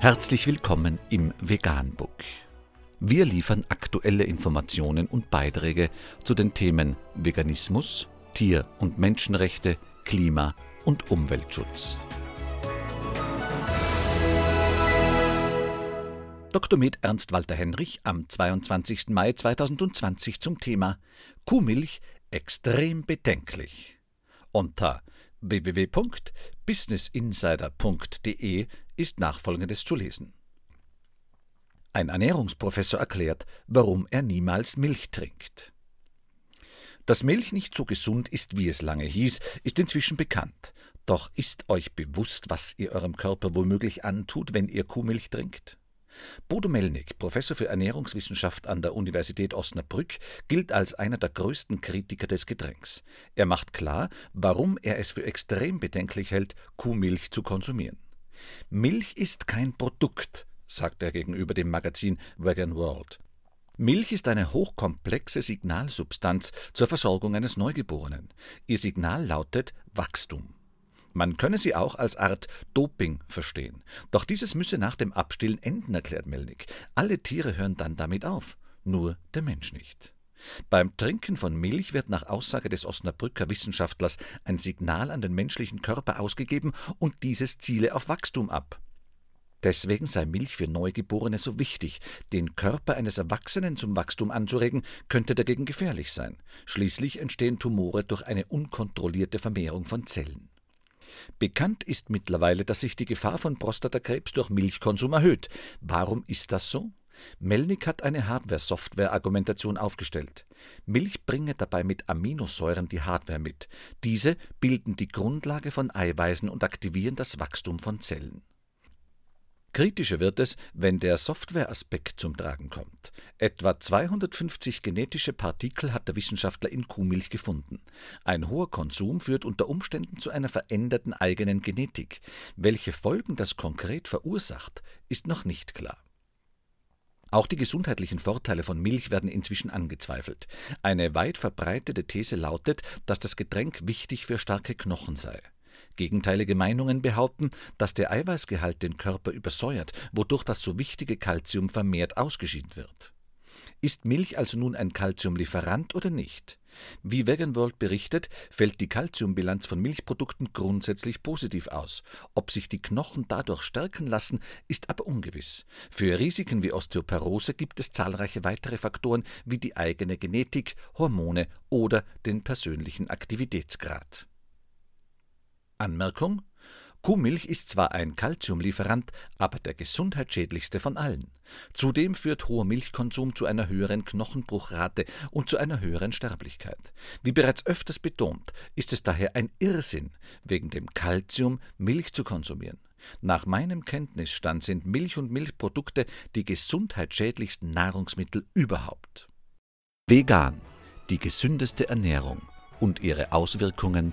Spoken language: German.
Herzlich willkommen im Veganbook. Wir liefern aktuelle Informationen und Beiträge zu den Themen Veganismus, Tier- und Menschenrechte, Klima- und Umweltschutz. Dr. Med Ernst Walter Henrich am 22. Mai 2020 zum Thema Kuhmilch extrem bedenklich. Unter www.businessinsider.de ist nachfolgendes zu lesen. Ein Ernährungsprofessor erklärt, warum er niemals Milch trinkt. Dass Milch nicht so gesund ist, wie es lange hieß, ist inzwischen bekannt. Doch ist euch bewusst, was ihr eurem Körper womöglich antut, wenn ihr Kuhmilch trinkt? Bodo Melnick, Professor für Ernährungswissenschaft an der Universität Osnabrück, gilt als einer der größten Kritiker des Getränks. Er macht klar, warum er es für extrem bedenklich hält, Kuhmilch zu konsumieren. Milch ist kein Produkt, sagt er gegenüber dem Magazin Vegan World. Milch ist eine hochkomplexe Signalsubstanz zur Versorgung eines Neugeborenen. Ihr Signal lautet Wachstum. Man könne sie auch als Art Doping verstehen. Doch dieses müsse nach dem Abstillen enden, erklärt Melnick. Alle Tiere hören dann damit auf, nur der Mensch nicht. Beim Trinken von Milch wird nach Aussage des Osnabrücker Wissenschaftlers ein Signal an den menschlichen Körper ausgegeben und dieses ziele auf Wachstum ab. Deswegen sei Milch für Neugeborene so wichtig. Den Körper eines Erwachsenen zum Wachstum anzuregen, könnte dagegen gefährlich sein. Schließlich entstehen Tumore durch eine unkontrollierte Vermehrung von Zellen. Bekannt ist mittlerweile, dass sich die Gefahr von Prostatakrebs durch Milchkonsum erhöht. Warum ist das so? Melnick hat eine Hardware-Software-Argumentation aufgestellt. Milch bringe dabei mit Aminosäuren die Hardware mit. Diese bilden die Grundlage von Eiweißen und aktivieren das Wachstum von Zellen. Kritischer wird es, wenn der Softwareaspekt zum Tragen kommt. Etwa 250 genetische Partikel hat der Wissenschaftler in Kuhmilch gefunden. Ein hoher Konsum führt unter Umständen zu einer veränderten eigenen Genetik. Welche Folgen das konkret verursacht, ist noch nicht klar. Auch die gesundheitlichen Vorteile von Milch werden inzwischen angezweifelt. Eine weit verbreitete These lautet, dass das Getränk wichtig für starke Knochen sei. Gegenteilige Meinungen behaupten, dass der Eiweißgehalt den Körper übersäuert, wodurch das so wichtige Kalzium vermehrt ausgeschieden wird. Ist Milch also nun ein Kalziumlieferant oder nicht? Wie Vegan berichtet, fällt die Kalziumbilanz von Milchprodukten grundsätzlich positiv aus. Ob sich die Knochen dadurch stärken lassen, ist aber ungewiss. Für Risiken wie Osteoporose gibt es zahlreiche weitere Faktoren wie die eigene Genetik, Hormone oder den persönlichen Aktivitätsgrad. Anmerkung Kuhmilch ist zwar ein Kalziumlieferant, aber der gesundheitsschädlichste von allen. Zudem führt hoher Milchkonsum zu einer höheren Knochenbruchrate und zu einer höheren Sterblichkeit. Wie bereits öfters betont, ist es daher ein Irrsinn, wegen dem Kalzium Milch zu konsumieren. Nach meinem Kenntnisstand sind Milch und Milchprodukte die gesundheitsschädlichsten Nahrungsmittel überhaupt. Vegan, die gesündeste Ernährung und ihre Auswirkungen